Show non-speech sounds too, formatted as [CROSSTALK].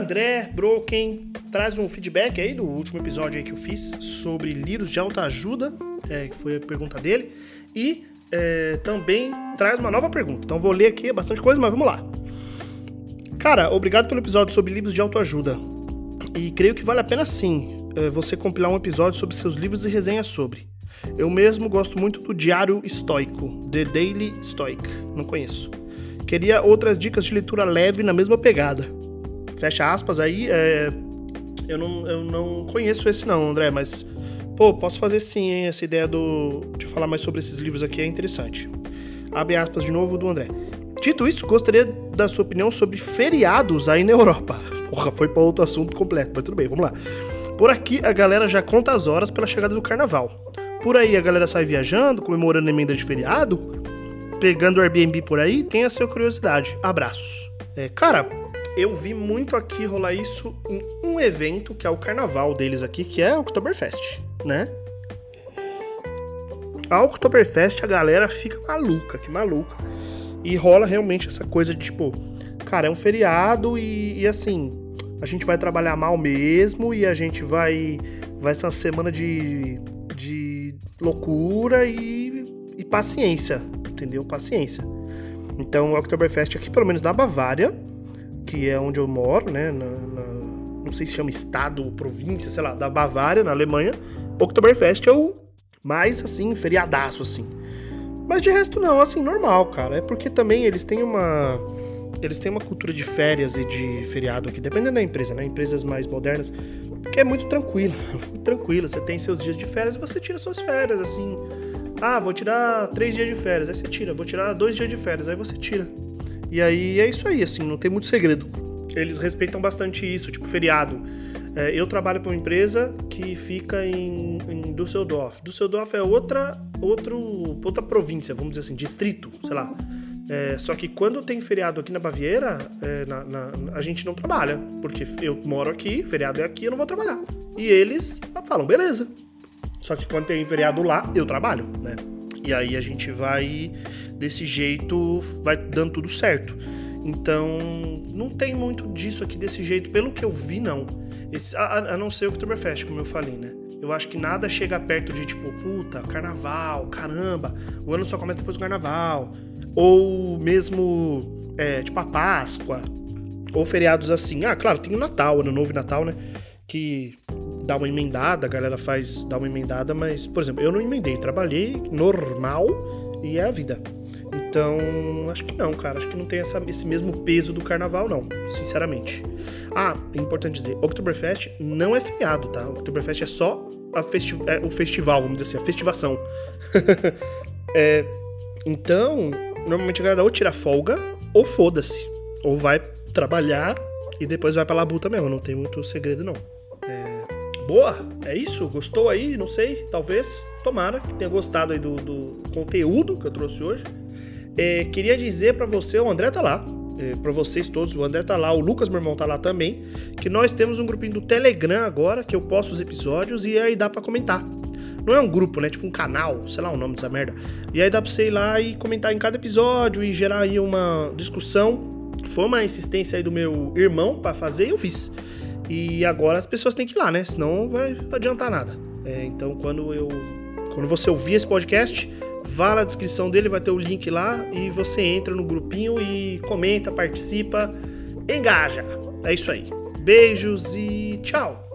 André Broken traz um feedback aí do último episódio aí que eu fiz sobre livros de autoajuda, é, que foi a pergunta dele, e é, também traz uma nova pergunta. Então vou ler aqui bastante coisa, mas vamos lá. Cara, obrigado pelo episódio sobre livros de autoajuda. E creio que vale a pena sim é, você compilar um episódio sobre seus livros e resenhas sobre. Eu mesmo gosto muito do Diário Estoico, The Daily Stoic. Não conheço. Queria outras dicas de leitura leve na mesma pegada. Fecha aspas aí. É... Eu, não, eu não conheço esse não, André, mas pô, posso fazer sim, hein? Essa ideia do, de falar mais sobre esses livros aqui é interessante. Abre aspas de novo do André. Dito isso, gostaria da sua opinião sobre feriados aí na Europa. [LAUGHS] Porra, foi para outro assunto completo, mas tudo bem, vamos lá. Por aqui a galera já conta as horas pela chegada do carnaval. Por aí a galera sai viajando, comemorando emenda de feriado, pegando Airbnb por aí, tenha sua curiosidade. Abraços. É, cara, eu vi muito aqui rolar isso em um evento que é o carnaval deles aqui, que é o Oktoberfest, né? A Oktoberfest a galera fica maluca, que maluca. E rola realmente essa coisa de tipo, cara, é um feriado e, e assim, a gente vai trabalhar mal mesmo e a gente vai. Vai ser uma semana de, de loucura e, e paciência, entendeu? Paciência. Então, o Oktoberfest aqui, pelo menos na Bavária, que é onde eu moro, né? Na, na, não sei se chama estado ou província, sei lá, da Bavária, na Alemanha. Oktoberfest é o mais, assim, feriadaço, assim. Mas de resto não, assim, normal, cara. É porque também eles têm uma. Eles têm uma cultura de férias e de feriado aqui, dependendo da empresa, né? Empresas mais modernas, que é muito tranquila. [LAUGHS] Tranquila. Você tem seus dias de férias e você tira suas férias, assim. Ah, vou tirar três dias de férias. Aí você tira. Vou tirar dois dias de férias. Aí você tira. E aí é isso aí, assim, não tem muito segredo. Eles respeitam bastante isso, tipo feriado. É, eu trabalho para uma empresa que fica em, em Düsseldorf. Düsseldorf é outra, outro, outra província, vamos dizer assim, distrito, sei lá. É, só que quando tem feriado aqui na Baviera, é, na, na, a gente não trabalha, porque eu moro aqui, feriado é aqui, eu não vou trabalhar. E eles falam, beleza. Só que quando tem feriado lá, eu trabalho, né? E aí a gente vai desse jeito, vai dando tudo certo. Então, não tem muito disso aqui desse jeito, pelo que eu vi, não. Esse, a, a, não ser o Oktoberfest, como eu falei, né? Eu acho que nada chega perto de tipo, puta, carnaval, caramba, o ano só começa depois do carnaval. Ou mesmo, é, tipo, a Páscoa. Ou feriados assim. Ah, claro, tem o Natal, Ano Novo e Natal, né? Que dá uma emendada, a galera faz, dá uma emendada, mas, por exemplo, eu não emendei, trabalhei normal e é a vida. Então, acho que não, cara. Acho que não tem essa, esse mesmo peso do carnaval, não, sinceramente. Ah, é importante dizer, Oktoberfest não é feriado, tá? Oktoberfest é só festi é o festival, vamos dizer assim, a festivação. [LAUGHS] é, então, normalmente a galera ou tira folga ou foda-se. Ou vai trabalhar e depois vai pra labuta mesmo. Não tem muito segredo, não. Boa, é isso? Gostou aí? Não sei, talvez. Tomara que tenha gostado aí do, do conteúdo que eu trouxe hoje. É, queria dizer para você, o André tá lá, é, para vocês todos, o André tá lá, o Lucas, meu irmão, tá lá também, que nós temos um grupinho do Telegram agora, que eu posto os episódios e aí dá para comentar. Não é um grupo, né? Tipo um canal, sei lá o nome dessa merda. E aí dá pra você ir lá e comentar em cada episódio e gerar aí uma discussão. Foi uma insistência aí do meu irmão para fazer e eu fiz. E agora as pessoas têm que ir lá, né? Senão vai adiantar nada. É, então quando eu. Quando você ouvir esse podcast, Vá na descrição dele, vai ter o link lá e você entra no grupinho e comenta, participa, engaja. É isso aí. Beijos e tchau!